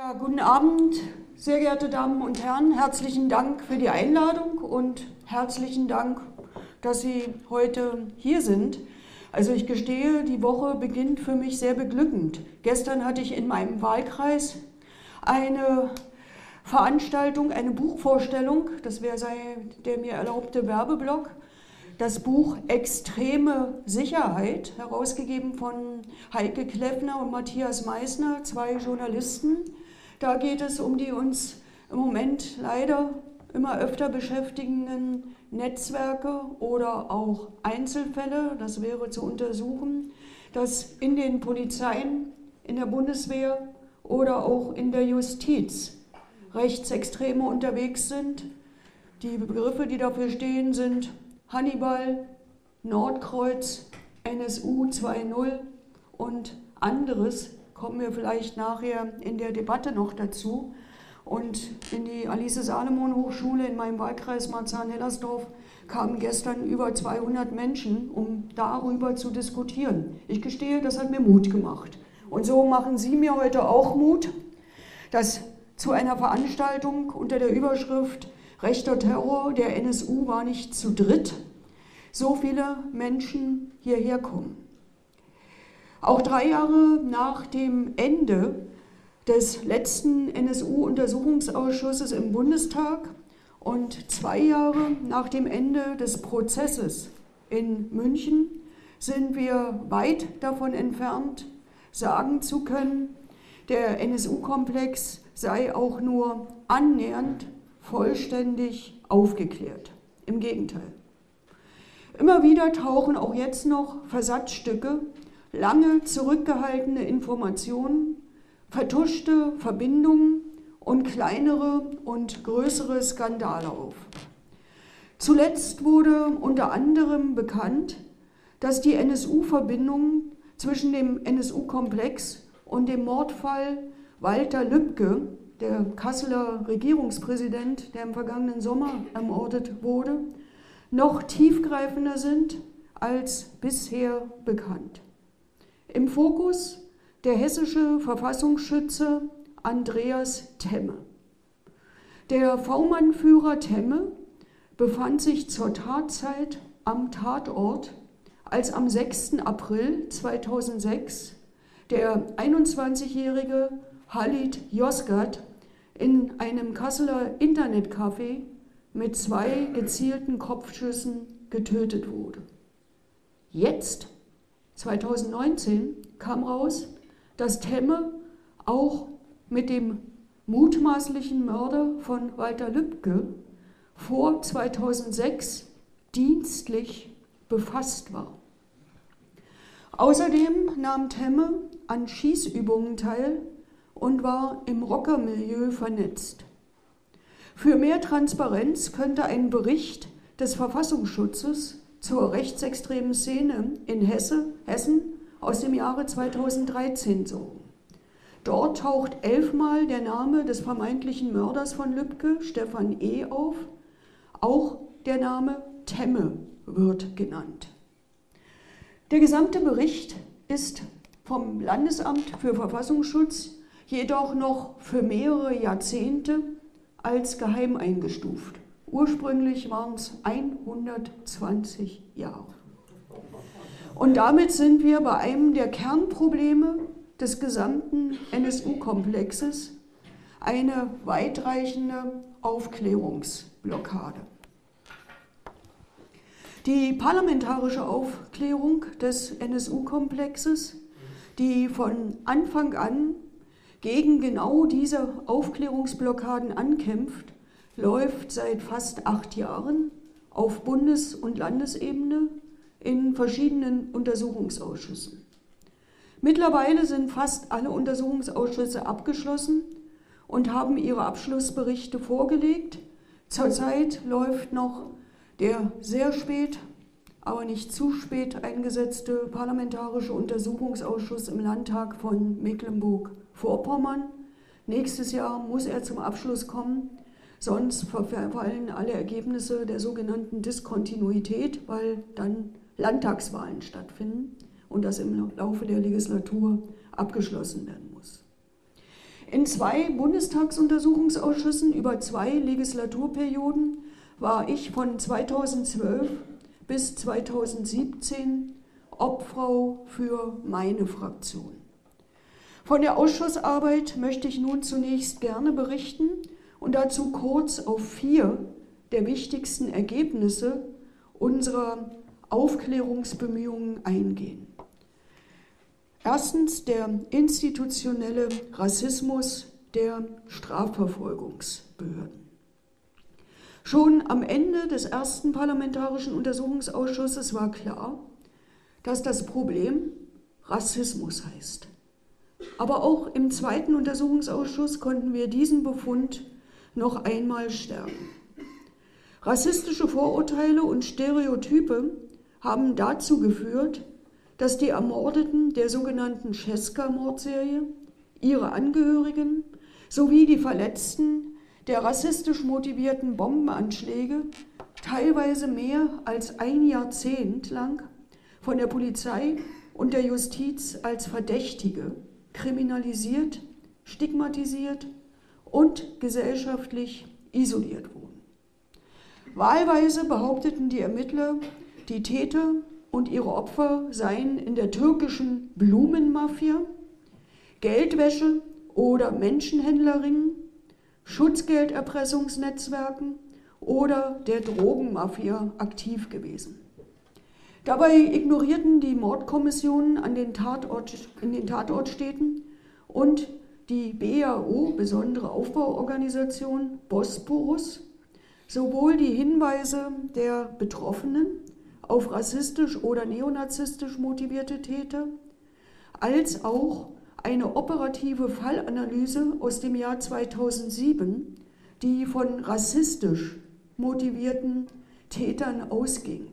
Ja, guten Abend, sehr geehrte Damen und Herren. Herzlichen Dank für die Einladung und herzlichen Dank, dass Sie heute hier sind. Also ich gestehe, die Woche beginnt für mich sehr beglückend. Gestern hatte ich in meinem Wahlkreis eine Veranstaltung, eine Buchvorstellung, das wäre der mir erlaubte Werbeblock, das Buch Extreme Sicherheit, herausgegeben von Heike Kleffner und Matthias Meissner, zwei Journalisten. Da geht es um die uns im Moment leider immer öfter beschäftigenden Netzwerke oder auch Einzelfälle. Das wäre zu untersuchen, dass in den Polizeien, in der Bundeswehr oder auch in der Justiz Rechtsextreme unterwegs sind. Die Begriffe, die dafür stehen, sind Hannibal, Nordkreuz, NSU 2.0 und anderes kommen wir vielleicht nachher in der Debatte noch dazu. Und in die Alice Salomon Hochschule in meinem Wahlkreis Marzahn-Hellersdorf kamen gestern über 200 Menschen, um darüber zu diskutieren. Ich gestehe, das hat mir Mut gemacht. Und so machen Sie mir heute auch Mut, dass zu einer Veranstaltung unter der Überschrift Rechter Terror der NSU war nicht zu dritt so viele Menschen hierher kommen. Auch drei Jahre nach dem Ende des letzten NSU-Untersuchungsausschusses im Bundestag und zwei Jahre nach dem Ende des Prozesses in München sind wir weit davon entfernt, sagen zu können, der NSU-Komplex sei auch nur annähernd vollständig aufgeklärt. Im Gegenteil. Immer wieder tauchen auch jetzt noch Versatzstücke lange zurückgehaltene Informationen, vertuschte Verbindungen und kleinere und größere Skandale auf. Zuletzt wurde unter anderem bekannt, dass die NSU-Verbindungen zwischen dem NSU-Komplex und dem Mordfall Walter Lübcke, der Kasseler Regierungspräsident, der im vergangenen Sommer ermordet wurde, noch tiefgreifender sind als bisher bekannt. Im Fokus der hessische Verfassungsschütze Andreas Temme. Der V-Mann-Führer Temme befand sich zur Tatzeit am Tatort, als am 6. April 2006 der 21-jährige Halit Yozgat in einem Kasseler Internetcafé mit zwei gezielten Kopfschüssen getötet wurde. Jetzt 2019 kam raus, dass Temme auch mit dem mutmaßlichen Mörder von Walter Lübcke vor 2006 dienstlich befasst war. Außerdem nahm Temme an Schießübungen teil und war im Rockermilieu vernetzt. Für mehr Transparenz könnte ein Bericht des Verfassungsschutzes zur rechtsextremen Szene in Hesse, Hessen aus dem Jahre 2013 sorgen. Dort taucht elfmal der Name des vermeintlichen Mörders von Lübcke, Stefan E., auf. Auch der Name Temme wird genannt. Der gesamte Bericht ist vom Landesamt für Verfassungsschutz jedoch noch für mehrere Jahrzehnte als geheim eingestuft. Ursprünglich waren es 120 Jahre. Und damit sind wir bei einem der Kernprobleme des gesamten NSU-Komplexes, eine weitreichende Aufklärungsblockade. Die parlamentarische Aufklärung des NSU-Komplexes, die von Anfang an gegen genau diese Aufklärungsblockaden ankämpft, läuft seit fast acht Jahren auf Bundes- und Landesebene in verschiedenen Untersuchungsausschüssen. Mittlerweile sind fast alle Untersuchungsausschüsse abgeschlossen und haben ihre Abschlussberichte vorgelegt. Zurzeit läuft noch der sehr spät, aber nicht zu spät eingesetzte Parlamentarische Untersuchungsausschuss im Landtag von Mecklenburg-Vorpommern. Nächstes Jahr muss er zum Abschluss kommen. Sonst verfallen alle Ergebnisse der sogenannten Diskontinuität, weil dann Landtagswahlen stattfinden und das im Laufe der Legislatur abgeschlossen werden muss. In zwei Bundestagsuntersuchungsausschüssen über zwei Legislaturperioden war ich von 2012 bis 2017 Obfrau für meine Fraktion. Von der Ausschussarbeit möchte ich nun zunächst gerne berichten und dazu kurz auf vier der wichtigsten Ergebnisse unserer Aufklärungsbemühungen eingehen. Erstens der institutionelle Rassismus der Strafverfolgungsbehörden. Schon am Ende des ersten parlamentarischen Untersuchungsausschusses war klar, dass das Problem Rassismus heißt. Aber auch im zweiten Untersuchungsausschuss konnten wir diesen Befund noch einmal stärken. Rassistische Vorurteile und Stereotype haben dazu geführt, dass die Ermordeten der sogenannten Cesca-Mordserie, ihre Angehörigen sowie die Verletzten der rassistisch motivierten Bombenanschläge teilweise mehr als ein Jahrzehnt lang von der Polizei und der Justiz als Verdächtige kriminalisiert, stigmatisiert und gesellschaftlich isoliert wurden. Wahlweise behaupteten die Ermittler, die Täter und ihre Opfer seien in der türkischen Blumenmafia, Geldwäsche oder Menschenhändlerinnen, Schutzgelderpressungsnetzwerken oder der Drogenmafia aktiv gewesen. Dabei ignorierten die Mordkommissionen an den Tatort, in den Tatortstädten und die BAO, besondere Aufbauorganisation Bosporus, sowohl die Hinweise der Betroffenen auf rassistisch oder neonazistisch motivierte Täter, als auch eine operative Fallanalyse aus dem Jahr 2007, die von rassistisch motivierten Tätern ausging.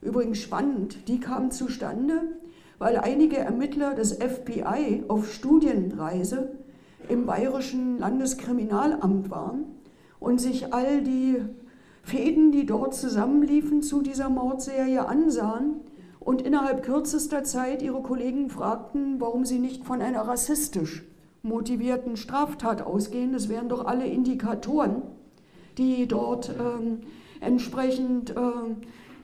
Übrigens spannend, die kam zustande, weil einige Ermittler des FBI auf Studienreise im Bayerischen Landeskriminalamt waren und sich all die Fäden, die dort zusammenliefen zu dieser Mordserie, ansahen und innerhalb kürzester Zeit ihre Kollegen fragten, warum sie nicht von einer rassistisch motivierten Straftat ausgehen. Das wären doch alle Indikatoren, die dort äh, entsprechend äh,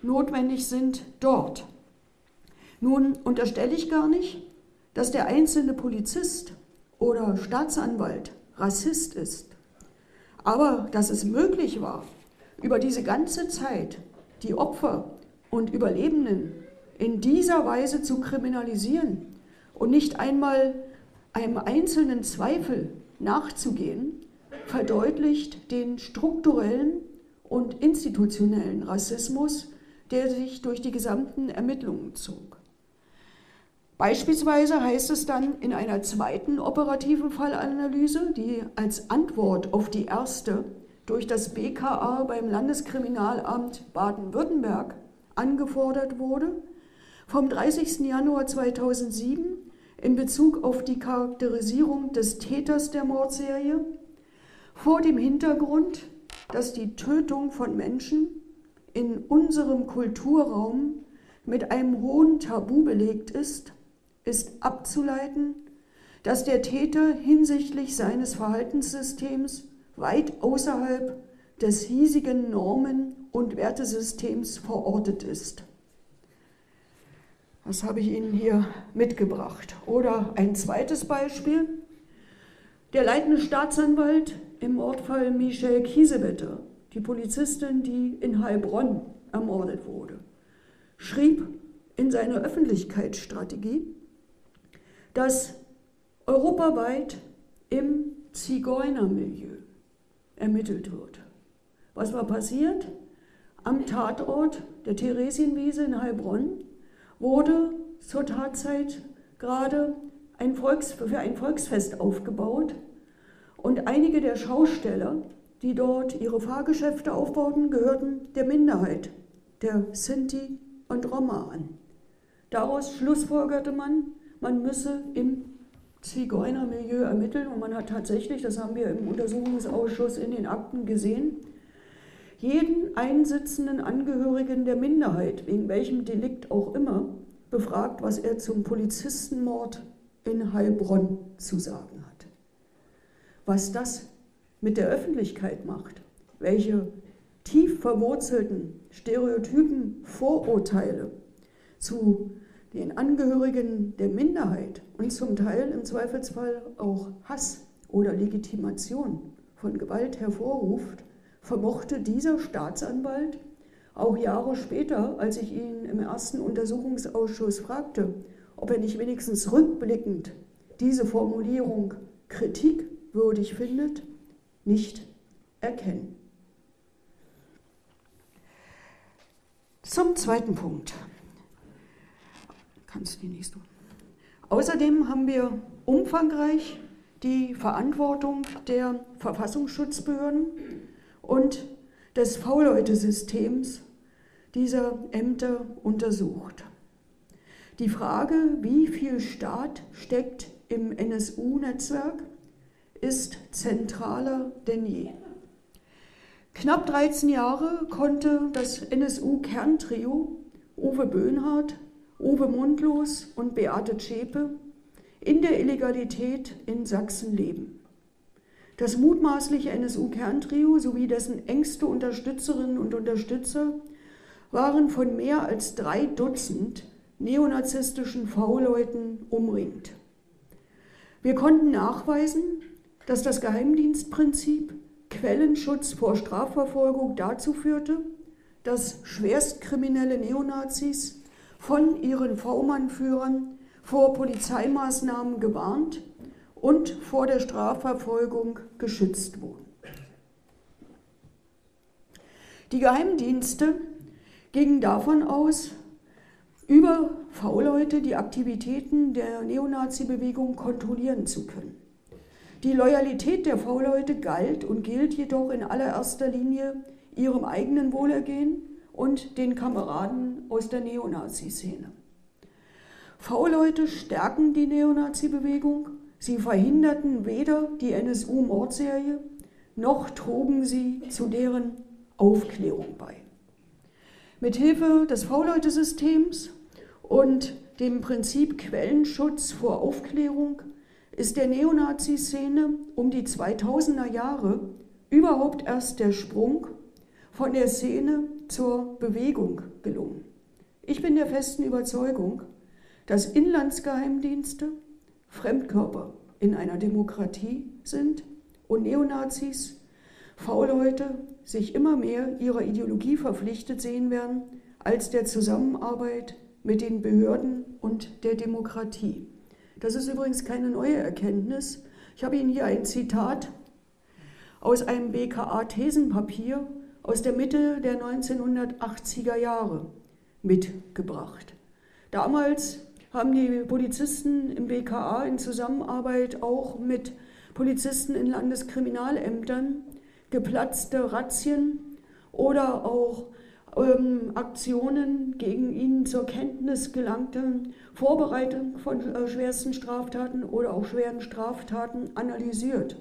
notwendig sind, dort. Nun unterstelle ich gar nicht, dass der einzelne Polizist oder Staatsanwalt Rassist ist. Aber dass es möglich war, über diese ganze Zeit die Opfer und Überlebenden in dieser Weise zu kriminalisieren und nicht einmal einem einzelnen Zweifel nachzugehen, verdeutlicht den strukturellen und institutionellen Rassismus, der sich durch die gesamten Ermittlungen zog. Beispielsweise heißt es dann in einer zweiten operativen Fallanalyse, die als Antwort auf die erste durch das BKA beim Landeskriminalamt Baden-Württemberg angefordert wurde, vom 30. Januar 2007 in Bezug auf die Charakterisierung des Täters der Mordserie vor dem Hintergrund, dass die Tötung von Menschen in unserem Kulturraum mit einem hohen Tabu belegt ist, ist abzuleiten, dass der Täter hinsichtlich seines Verhaltenssystems weit außerhalb des hiesigen Normen- und Wertesystems verortet ist. Das habe ich Ihnen hier mitgebracht. Oder ein zweites Beispiel. Der leitende Staatsanwalt im Mordfall Michelle Kiesewetter, die Polizistin, die in Heilbronn ermordet wurde, schrieb in seiner Öffentlichkeitsstrategie, dass europaweit im Zigeunermilieu ermittelt wird. Was war passiert? Am Tatort der Theresienwiese in Heilbronn wurde zur Tatzeit gerade ein Volks, für ein Volksfest aufgebaut und einige der Schausteller, die dort ihre Fahrgeschäfte aufbauten, gehörten der Minderheit, der Sinti und Roma an. Daraus schlussfolgerte man, man müsse im Zigeunermilieu ermitteln und man hat tatsächlich, das haben wir im Untersuchungsausschuss in den Akten gesehen, jeden einsitzenden Angehörigen der Minderheit, wegen welchem Delikt auch immer, befragt, was er zum Polizistenmord in Heilbronn zu sagen hat. was das mit der Öffentlichkeit macht, welche tief verwurzelten Stereotypen, Vorurteile zu den Angehörigen der Minderheit und zum Teil im Zweifelsfall auch Hass oder Legitimation von Gewalt hervorruft, vermochte dieser Staatsanwalt auch Jahre später, als ich ihn im ersten Untersuchungsausschuss fragte, ob er nicht wenigstens rückblickend diese Formulierung kritikwürdig findet, nicht erkennen. Zum zweiten Punkt. Kannst du die nächste? Außerdem haben wir umfangreich die Verantwortung der Verfassungsschutzbehörden und des V-Leute-Systems dieser Ämter untersucht. Die Frage, wie viel Staat steckt im NSU-Netzwerk, ist zentraler denn je. Knapp 13 Jahre konnte das NSU-Kerntrio Uwe Böhnhardt, Uwe Mundlos und Beate Zschäpe in der Illegalität in Sachsen leben. Das mutmaßliche NSU-Kerntrio sowie dessen engste Unterstützerinnen und Unterstützer waren von mehr als drei Dutzend neonazistischen V-Leuten umringt. Wir konnten nachweisen, dass das Geheimdienstprinzip Quellenschutz vor Strafverfolgung dazu führte, dass schwerstkriminelle Neonazis von ihren V-Mann-Führern vor Polizeimaßnahmen gewarnt und vor der Strafverfolgung geschützt wurden. Die Geheimdienste gingen davon aus, über V-Leute die Aktivitäten der Neonazi-Bewegung kontrollieren zu können. Die Loyalität der V-Leute galt und gilt jedoch in allererster Linie ihrem eigenen Wohlergehen und den Kameraden aus der Neonazi-Szene. V-Leute stärken die Neonazi-Bewegung, sie verhinderten weder die NSU-Mordserie, noch trugen sie zu deren Aufklärung bei. Mithilfe des V-Leute-Systems und dem Prinzip Quellenschutz vor Aufklärung ist der Neonazi-Szene um die 2000er Jahre überhaupt erst der Sprung von der Szene zur Bewegung gelungen. Ich bin der festen Überzeugung, dass Inlandsgeheimdienste Fremdkörper in einer Demokratie sind und Neonazis, V-Leute, sich immer mehr ihrer Ideologie verpflichtet sehen werden als der Zusammenarbeit mit den Behörden und der Demokratie. Das ist übrigens keine neue Erkenntnis. Ich habe Ihnen hier ein Zitat aus einem BKA-Thesenpapier aus der Mitte der 1980er Jahre mitgebracht. Damals haben die Polizisten im BKA in Zusammenarbeit auch mit Polizisten in Landeskriminalämtern geplatzte Razzien oder auch ähm, Aktionen gegen ihn zur Kenntnis gelangte Vorbereitung von äh, schwersten Straftaten oder auch schweren Straftaten analysiert.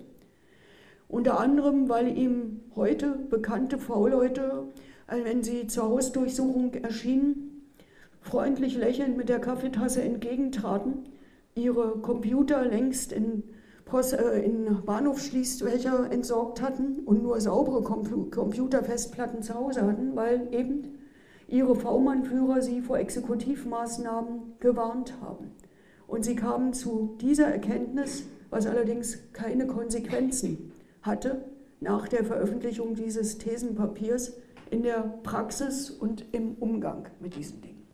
Unter anderem, weil ihm heute bekannte V-Leute, äh, wenn sie zur Hausdurchsuchung erschienen, freundlich lächelnd mit der Kaffeetasse entgegentraten, ihre Computer längst in Post, äh, in Bahnhofsschließfächer entsorgt hatten und nur saubere Computerfestplatten zu Hause hatten, weil eben ihre V-Mann-Führer sie vor Exekutivmaßnahmen gewarnt haben. Und sie kamen zu dieser Erkenntnis, was allerdings keine Konsequenzen hatte nach der Veröffentlichung dieses Thesenpapiers in der Praxis und im Umgang mit diesen Dingen.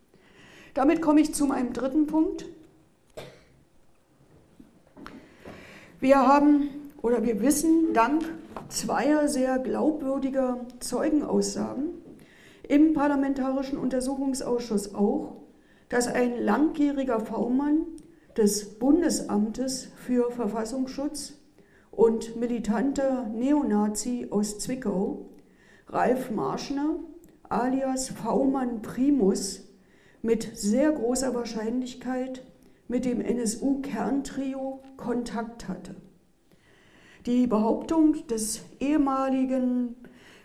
Damit komme ich zu meinem dritten Punkt. Wir haben oder wir wissen dank zweier sehr glaubwürdiger Zeugenaussagen im Parlamentarischen Untersuchungsausschuss auch, dass ein langjähriger V-Mann des Bundesamtes für Verfassungsschutz und militanter Neonazi aus Zwickau, Ralf Marschner alias V-Mann Primus, mit sehr großer Wahrscheinlichkeit mit dem NSU-Kerntrio Kontakt hatte. Die Behauptung des ehemaligen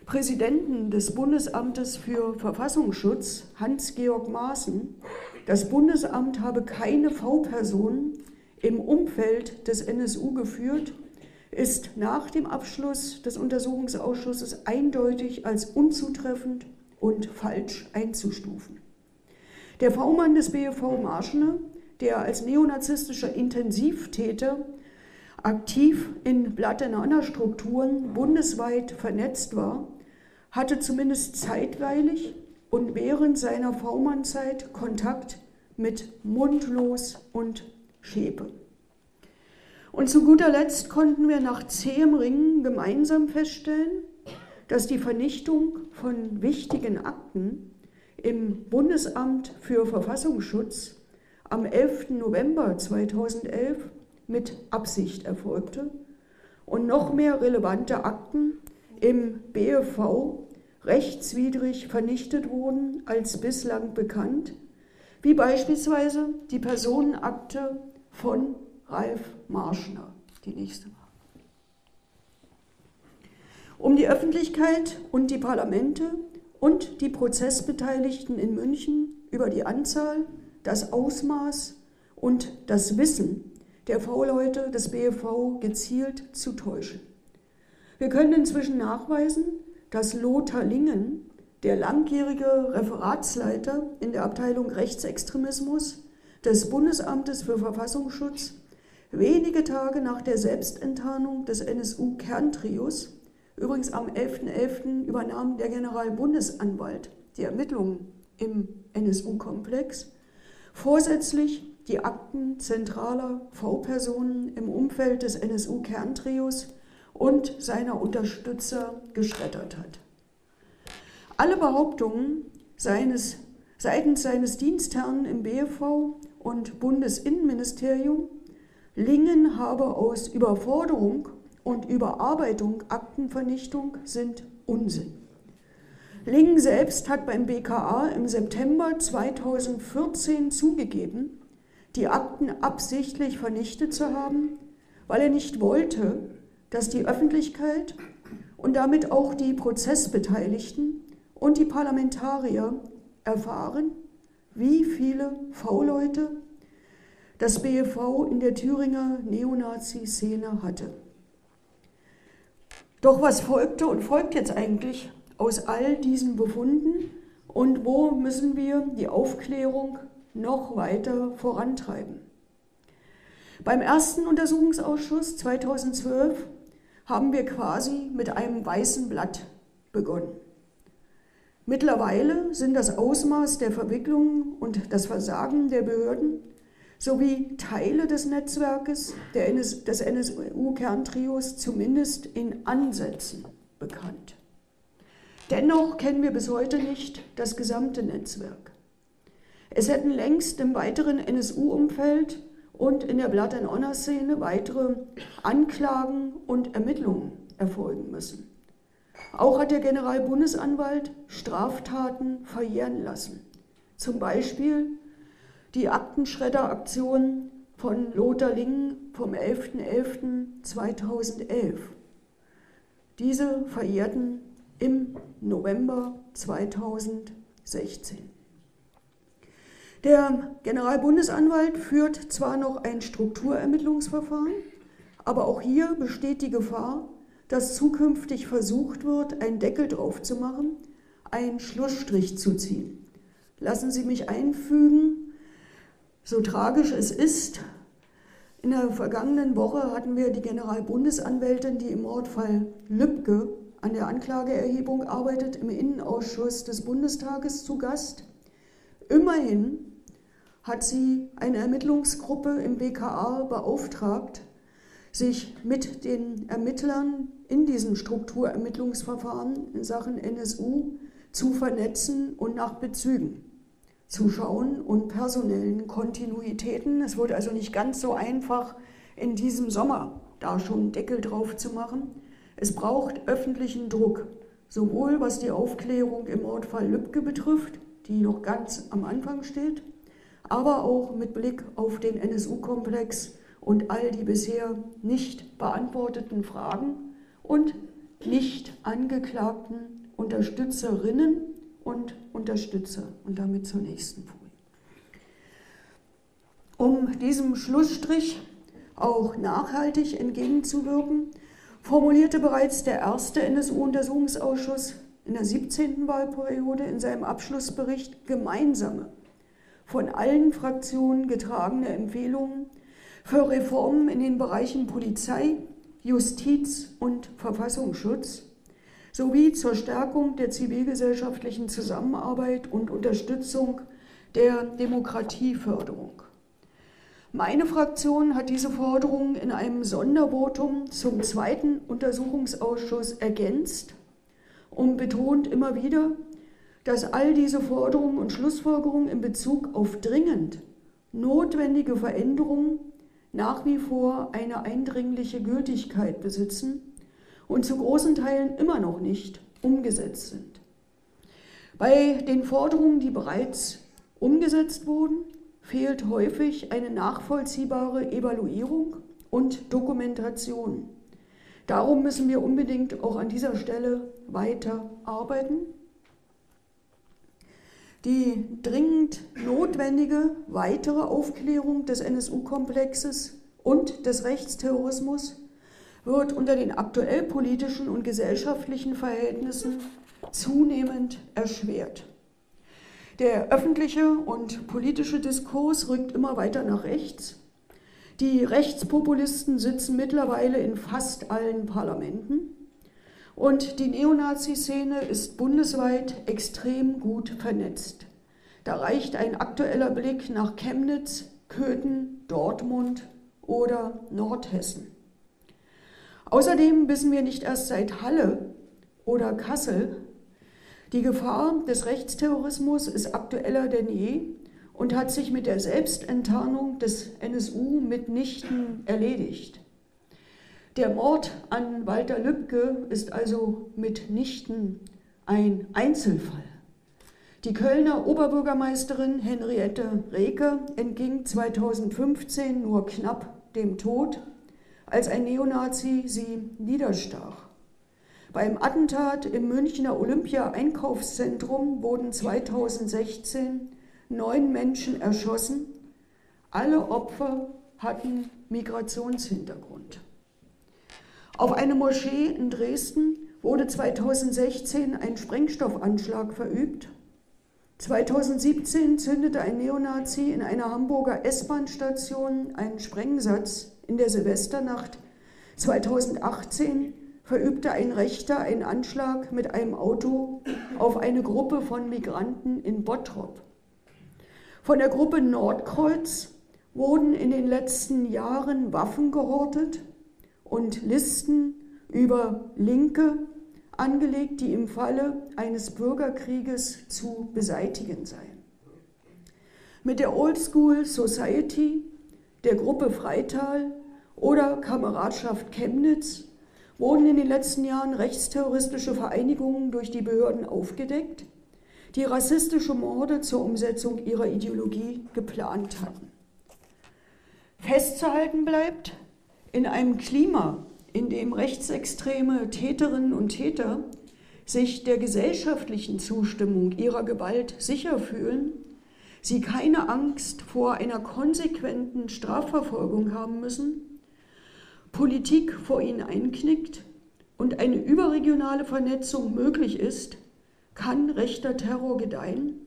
Präsidenten des Bundesamtes für Verfassungsschutz, Hans-Georg Maaßen, das Bundesamt habe keine V-Personen im Umfeld des NSU geführt, ist nach dem Abschluss des Untersuchungsausschusses eindeutig als unzutreffend und falsch einzustufen. Der V-Mann des BFV Marschene, der als neonazistischer Intensivtäter aktiv in Blattenaner-Strukturen bundesweit vernetzt war, hatte zumindest zeitweilig und während seiner V-Mann-Zeit Kontakt mit Mundlos und Schäpe. Und zu guter Letzt konnten wir nach zähem Ringen gemeinsam feststellen, dass die Vernichtung von wichtigen Akten im Bundesamt für Verfassungsschutz am 11. November 2011 mit Absicht erfolgte und noch mehr relevante Akten im BFV rechtswidrig vernichtet wurden als bislang bekannt, wie beispielsweise die Personenakte von Ralf Marschner. Die nächste war. Um die Öffentlichkeit und die Parlamente und die Prozessbeteiligten in München über die Anzahl, das Ausmaß und das Wissen der V-Leute des BFV gezielt zu täuschen. Wir können inzwischen nachweisen, dass Lothar Lingen, der langjährige Referatsleiter in der Abteilung Rechtsextremismus des Bundesamtes für Verfassungsschutz, wenige Tage nach der Selbstenttarnung des NSU-Kerntrios, übrigens am 11.11. .11. übernahm der Generalbundesanwalt die Ermittlungen im NSU-Komplex, vorsätzlich die Akten zentraler V-Personen im Umfeld des NSU-Kerntrios und seiner Unterstützer geschreddert hat. Alle Behauptungen seines, seitens seines Dienstherrn im BFV und Bundesinnenministerium, Lingen habe aus Überforderung und Überarbeitung Aktenvernichtung sind Unsinn. Lingen selbst hat beim BKA im September 2014 zugegeben, die Akten absichtlich vernichtet zu haben, weil er nicht wollte, dass die Öffentlichkeit und damit auch die Prozessbeteiligten und die Parlamentarier erfahren, wie viele V-Leute das BFV in der Thüringer Neonazi-Szene hatte. Doch was folgte und folgt jetzt eigentlich aus all diesen Befunden und wo müssen wir die Aufklärung noch weiter vorantreiben? Beim ersten Untersuchungsausschuss 2012 haben wir quasi mit einem weißen Blatt begonnen. Mittlerweile sind das Ausmaß der Verwicklungen und das Versagen der Behörden sowie Teile des Netzwerkes des NSU-Kerntrios zumindest in Ansätzen bekannt. Dennoch kennen wir bis heute nicht das gesamte Netzwerk. Es hätten längst im weiteren NSU-Umfeld und in der Blood and Honor Szene weitere Anklagen und Ermittlungen erfolgen müssen. Auch hat der Generalbundesanwalt Straftaten verjähren lassen. Zum Beispiel die Aktenschredderaktion von Lothar Lingen vom 11.11.2011. Diese verjährten im November 2016. Der Generalbundesanwalt führt zwar noch ein Strukturermittlungsverfahren, aber auch hier besteht die Gefahr, dass zukünftig versucht wird, einen Deckel drauf zu machen, einen Schlussstrich zu ziehen. Lassen Sie mich einfügen, so tragisch es ist, in der vergangenen Woche hatten wir die Generalbundesanwältin, die im Mordfall Lübcke an der Anklageerhebung arbeitet, im Innenausschuss des Bundestages zu Gast. Immerhin hat sie eine Ermittlungsgruppe im BKA beauftragt, sich mit den Ermittlern in diesem Strukturermittlungsverfahren in Sachen NSU zu vernetzen und nach Bezügen zu schauen und personellen Kontinuitäten. Es wurde also nicht ganz so einfach, in diesem Sommer da schon Deckel drauf zu machen. Es braucht öffentlichen Druck, sowohl was die Aufklärung im Mordfall Lübcke betrifft, die noch ganz am Anfang steht, aber auch mit Blick auf den NSU-Komplex und all die bisher nicht beantworteten Fragen und nicht angeklagten Unterstützerinnen und Unterstützer. Und damit zur nächsten Folie. Um diesem Schlussstrich auch nachhaltig entgegenzuwirken, formulierte bereits der erste NSU-Untersuchungsausschuss in der 17. Wahlperiode in seinem Abschlussbericht gemeinsame, von allen Fraktionen getragene Empfehlungen für Reformen in den Bereichen Polizei, Justiz und Verfassungsschutz sowie zur Stärkung der zivilgesellschaftlichen Zusammenarbeit und Unterstützung der Demokratieförderung. Meine Fraktion hat diese Forderungen in einem Sondervotum zum zweiten Untersuchungsausschuss ergänzt und betont immer wieder, dass all diese Forderungen und Schlussfolgerungen in Bezug auf dringend notwendige Veränderungen nach wie vor eine eindringliche Gültigkeit besitzen und zu großen Teilen immer noch nicht umgesetzt sind. Bei den Forderungen, die bereits umgesetzt wurden, fehlt häufig eine nachvollziehbare Evaluierung und Dokumentation. Darum müssen wir unbedingt auch an dieser Stelle weiter arbeiten. Die dringend notwendige weitere Aufklärung des NSU-Komplexes und des Rechtsterrorismus wird unter den aktuell politischen und gesellschaftlichen Verhältnissen zunehmend erschwert. Der öffentliche und politische Diskurs rückt immer weiter nach rechts die Rechtspopulisten sitzen mittlerweile in fast allen Parlamenten. Und die Neonazi-Szene ist bundesweit extrem gut vernetzt. Da reicht ein aktueller Blick nach Chemnitz, Köthen, Dortmund oder Nordhessen. Außerdem wissen wir nicht erst seit Halle oder Kassel, die Gefahr des Rechtsterrorismus ist aktueller denn je und hat sich mit der Selbstenttarnung des NSU mitnichten erledigt. Der Mord an Walter Lübcke ist also mitnichten ein Einzelfall. Die Kölner Oberbürgermeisterin Henriette Reke entging 2015 nur knapp dem Tod, als ein Neonazi sie niederstach. Beim Attentat im Münchner Olympia-Einkaufszentrum wurden 2016 neun Menschen erschossen. Alle Opfer hatten Migrationshintergrund. Auf eine Moschee in Dresden wurde 2016 ein Sprengstoffanschlag verübt. 2017 zündete ein Neonazi in einer Hamburger S-Bahn-Station einen Sprengsatz in der Silvesternacht. 2018 verübte ein Rechter einen Anschlag mit einem Auto auf eine Gruppe von Migranten in Bottrop. Von der Gruppe Nordkreuz wurden in den letzten Jahren Waffen gehortet und Listen über Linke angelegt, die im Falle eines Bürgerkrieges zu beseitigen seien. Mit der Old School Society, der Gruppe Freital oder Kameradschaft Chemnitz wurden in den letzten Jahren rechtsterroristische Vereinigungen durch die Behörden aufgedeckt die rassistische Morde zur Umsetzung ihrer Ideologie geplant hatten. Festzuhalten bleibt, in einem Klima, in dem rechtsextreme Täterinnen und Täter sich der gesellschaftlichen Zustimmung ihrer Gewalt sicher fühlen, sie keine Angst vor einer konsequenten Strafverfolgung haben müssen, Politik vor ihnen einknickt und eine überregionale Vernetzung möglich ist, kann rechter Terror gedeihen?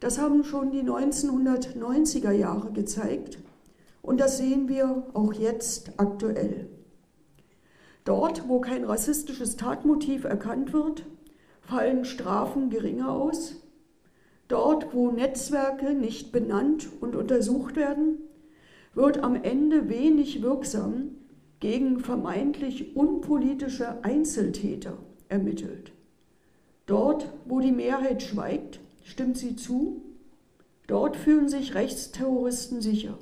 Das haben schon die 1990er Jahre gezeigt und das sehen wir auch jetzt aktuell. Dort, wo kein rassistisches Tatmotiv erkannt wird, fallen Strafen geringer aus. Dort, wo Netzwerke nicht benannt und untersucht werden, wird am Ende wenig wirksam gegen vermeintlich unpolitische Einzeltäter ermittelt. Dort, wo die Mehrheit schweigt, stimmt sie zu. Dort fühlen sich Rechtsterroristen sicher.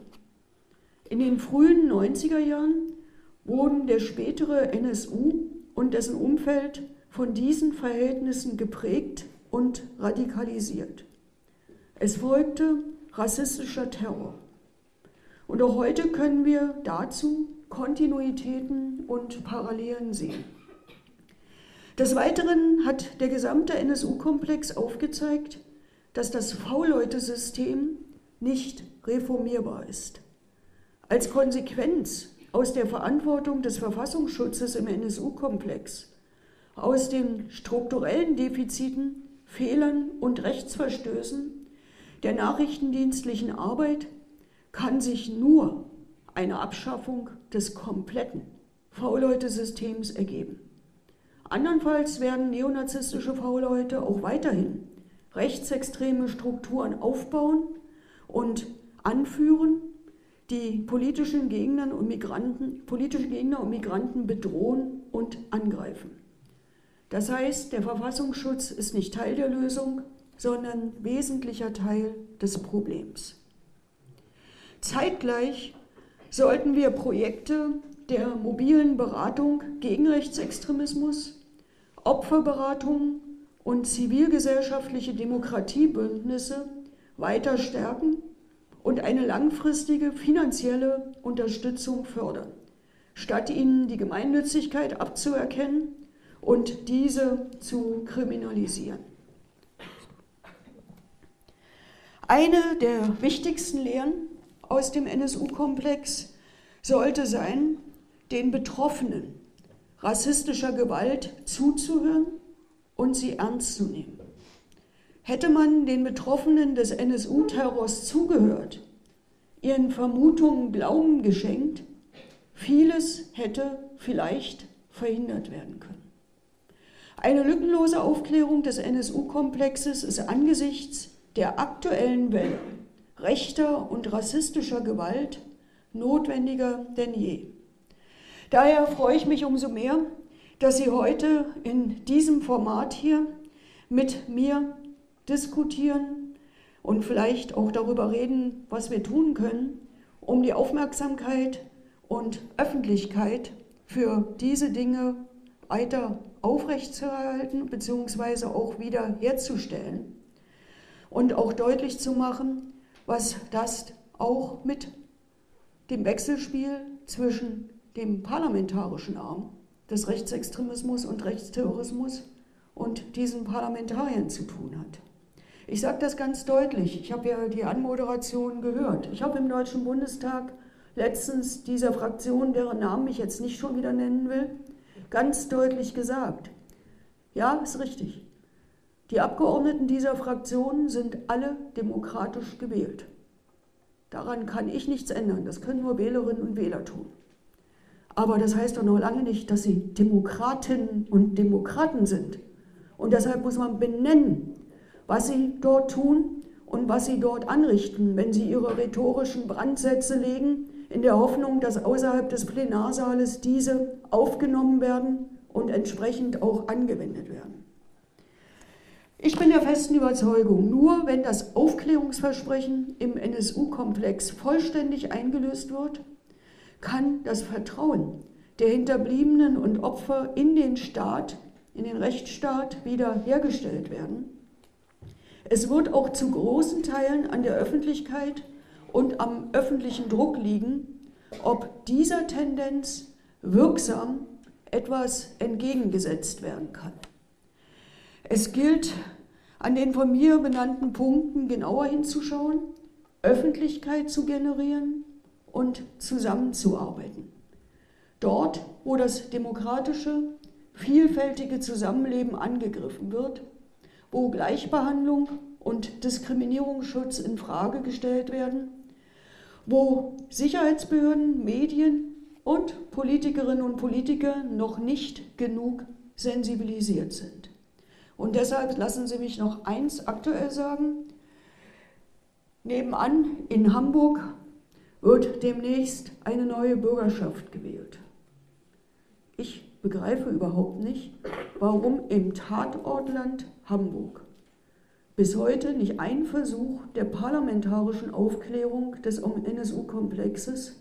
In den frühen 90er Jahren wurden der spätere NSU und dessen Umfeld von diesen Verhältnissen geprägt und radikalisiert. Es folgte rassistischer Terror. Und auch heute können wir dazu Kontinuitäten und Parallelen sehen. Des Weiteren hat der gesamte NSU-Komplex aufgezeigt, dass das V-Leute-System nicht reformierbar ist. Als Konsequenz aus der Verantwortung des Verfassungsschutzes im NSU-Komplex, aus den strukturellen Defiziten, Fehlern und Rechtsverstößen der nachrichtendienstlichen Arbeit kann sich nur eine Abschaffung des kompletten V-Leute-Systems ergeben. Andernfalls werden neonazistische V-Leute auch weiterhin rechtsextreme Strukturen aufbauen und anführen, die politischen Gegner und Migranten, politische Gegner und Migranten bedrohen und angreifen. Das heißt, der Verfassungsschutz ist nicht Teil der Lösung, sondern wesentlicher Teil des Problems. Zeitgleich sollten wir Projekte der mobilen Beratung gegen Rechtsextremismus, Opferberatung und zivilgesellschaftliche Demokratiebündnisse weiter stärken und eine langfristige finanzielle Unterstützung fördern, statt ihnen die Gemeinnützigkeit abzuerkennen und diese zu kriminalisieren. Eine der wichtigsten Lehren aus dem NSU-Komplex sollte sein, den Betroffenen rassistischer Gewalt zuzuhören und sie ernst zu nehmen. Hätte man den Betroffenen des NSU-Terrors zugehört, ihren Vermutungen Glauben geschenkt, vieles hätte vielleicht verhindert werden können. Eine lückenlose Aufklärung des NSU-Komplexes ist angesichts der aktuellen Welle rechter und rassistischer Gewalt notwendiger denn je. Daher freue ich mich umso mehr, dass Sie heute in diesem Format hier mit mir diskutieren und vielleicht auch darüber reden, was wir tun können, um die Aufmerksamkeit und Öffentlichkeit für diese Dinge weiter aufrechtzuerhalten bzw. auch wieder herzustellen und auch deutlich zu machen, was das auch mit dem Wechselspiel zwischen dem parlamentarischen Arm des Rechtsextremismus und Rechtsterrorismus und diesen Parlamentariern zu tun hat. Ich sage das ganz deutlich. Ich habe ja die Anmoderation gehört. Ich habe im Deutschen Bundestag letztens dieser Fraktion, deren Namen ich jetzt nicht schon wieder nennen will, ganz deutlich gesagt, ja, ist richtig. Die Abgeordneten dieser Fraktion sind alle demokratisch gewählt. Daran kann ich nichts ändern. Das können nur Wählerinnen und Wähler tun. Aber das heißt doch noch lange nicht, dass sie Demokratinnen und Demokraten sind. Und deshalb muss man benennen, was sie dort tun und was sie dort anrichten, wenn sie ihre rhetorischen Brandsätze legen, in der Hoffnung, dass außerhalb des Plenarsaales diese aufgenommen werden und entsprechend auch angewendet werden. Ich bin der festen Überzeugung, nur wenn das Aufklärungsversprechen im NSU-Komplex vollständig eingelöst wird, kann das Vertrauen der Hinterbliebenen und Opfer in den Staat, in den Rechtsstaat wieder hergestellt werden. Es wird auch zu großen Teilen an der Öffentlichkeit und am öffentlichen Druck liegen, ob dieser Tendenz wirksam etwas entgegengesetzt werden kann. Es gilt, an den von mir benannten Punkten genauer hinzuschauen, Öffentlichkeit zu generieren und zusammenzuarbeiten. Dort, wo das demokratische, vielfältige Zusammenleben angegriffen wird, wo Gleichbehandlung und Diskriminierungsschutz in Frage gestellt werden, wo Sicherheitsbehörden, Medien und Politikerinnen und Politiker noch nicht genug sensibilisiert sind. Und deshalb lassen Sie mich noch eins aktuell sagen. Nebenan in Hamburg wird demnächst eine neue Bürgerschaft gewählt. Ich begreife überhaupt nicht, warum im Tatortland Hamburg bis heute nicht ein Versuch der parlamentarischen Aufklärung des NSU-Komplexes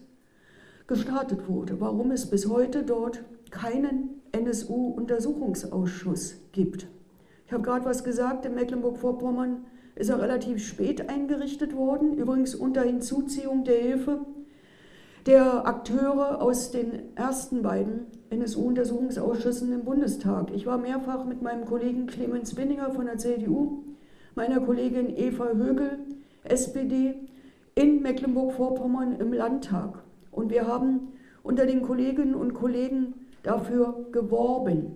gestartet wurde, warum es bis heute dort keinen NSU-Untersuchungsausschuss gibt. Ich habe gerade was gesagt, in Mecklenburg-Vorpommern ist er relativ spät eingerichtet worden, übrigens unter Hinzuziehung der Hilfe der Akteure aus den ersten beiden NSU-Untersuchungsausschüssen im Bundestag. Ich war mehrfach mit meinem Kollegen Clemens Winninger von der CDU, meiner Kollegin Eva Högel, SPD, in Mecklenburg-Vorpommern im Landtag. Und wir haben unter den Kolleginnen und Kollegen dafür geworben,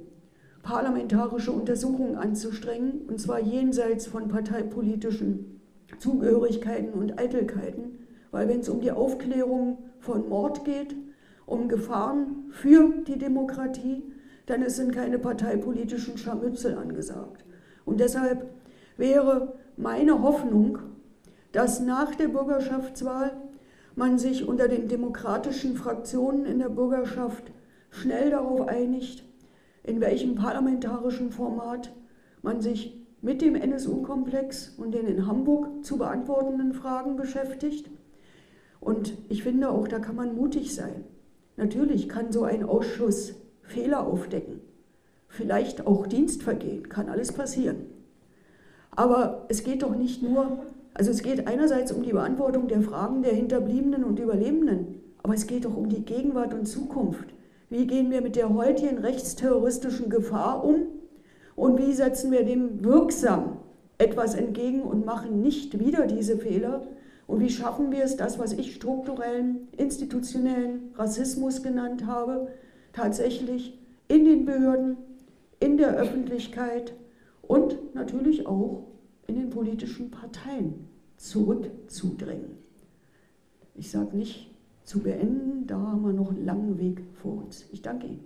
parlamentarische Untersuchungen anzustrengen, und zwar jenseits von parteipolitischen Zugehörigkeiten und Eitelkeiten, weil wenn es um die Aufklärung von Mord geht, um Gefahren für die Demokratie, dann sind keine parteipolitischen Scharmützel angesagt. Und deshalb wäre meine Hoffnung, dass nach der Bürgerschaftswahl man sich unter den demokratischen Fraktionen in der Bürgerschaft schnell darauf einigt, in welchem parlamentarischen Format man sich mit dem NSU-Komplex und den in Hamburg zu beantwortenden Fragen beschäftigt. Und ich finde auch, da kann man mutig sein. Natürlich kann so ein Ausschuss Fehler aufdecken, vielleicht auch Dienstvergehen, kann alles passieren. Aber es geht doch nicht nur, also es geht einerseits um die Beantwortung der Fragen der Hinterbliebenen und Überlebenden, aber es geht auch um die Gegenwart und Zukunft. Wie gehen wir mit der heutigen rechtsterroristischen Gefahr um und wie setzen wir dem wirksam etwas entgegen und machen nicht wieder diese Fehler? Und wie schaffen wir es, das, was ich strukturellen, institutionellen Rassismus genannt habe, tatsächlich in den Behörden, in der Öffentlichkeit und natürlich auch in den politischen Parteien zurückzudrängen. Ich sage nicht zu beenden. Da haben wir noch einen langen Weg vor uns. Ich danke Ihnen.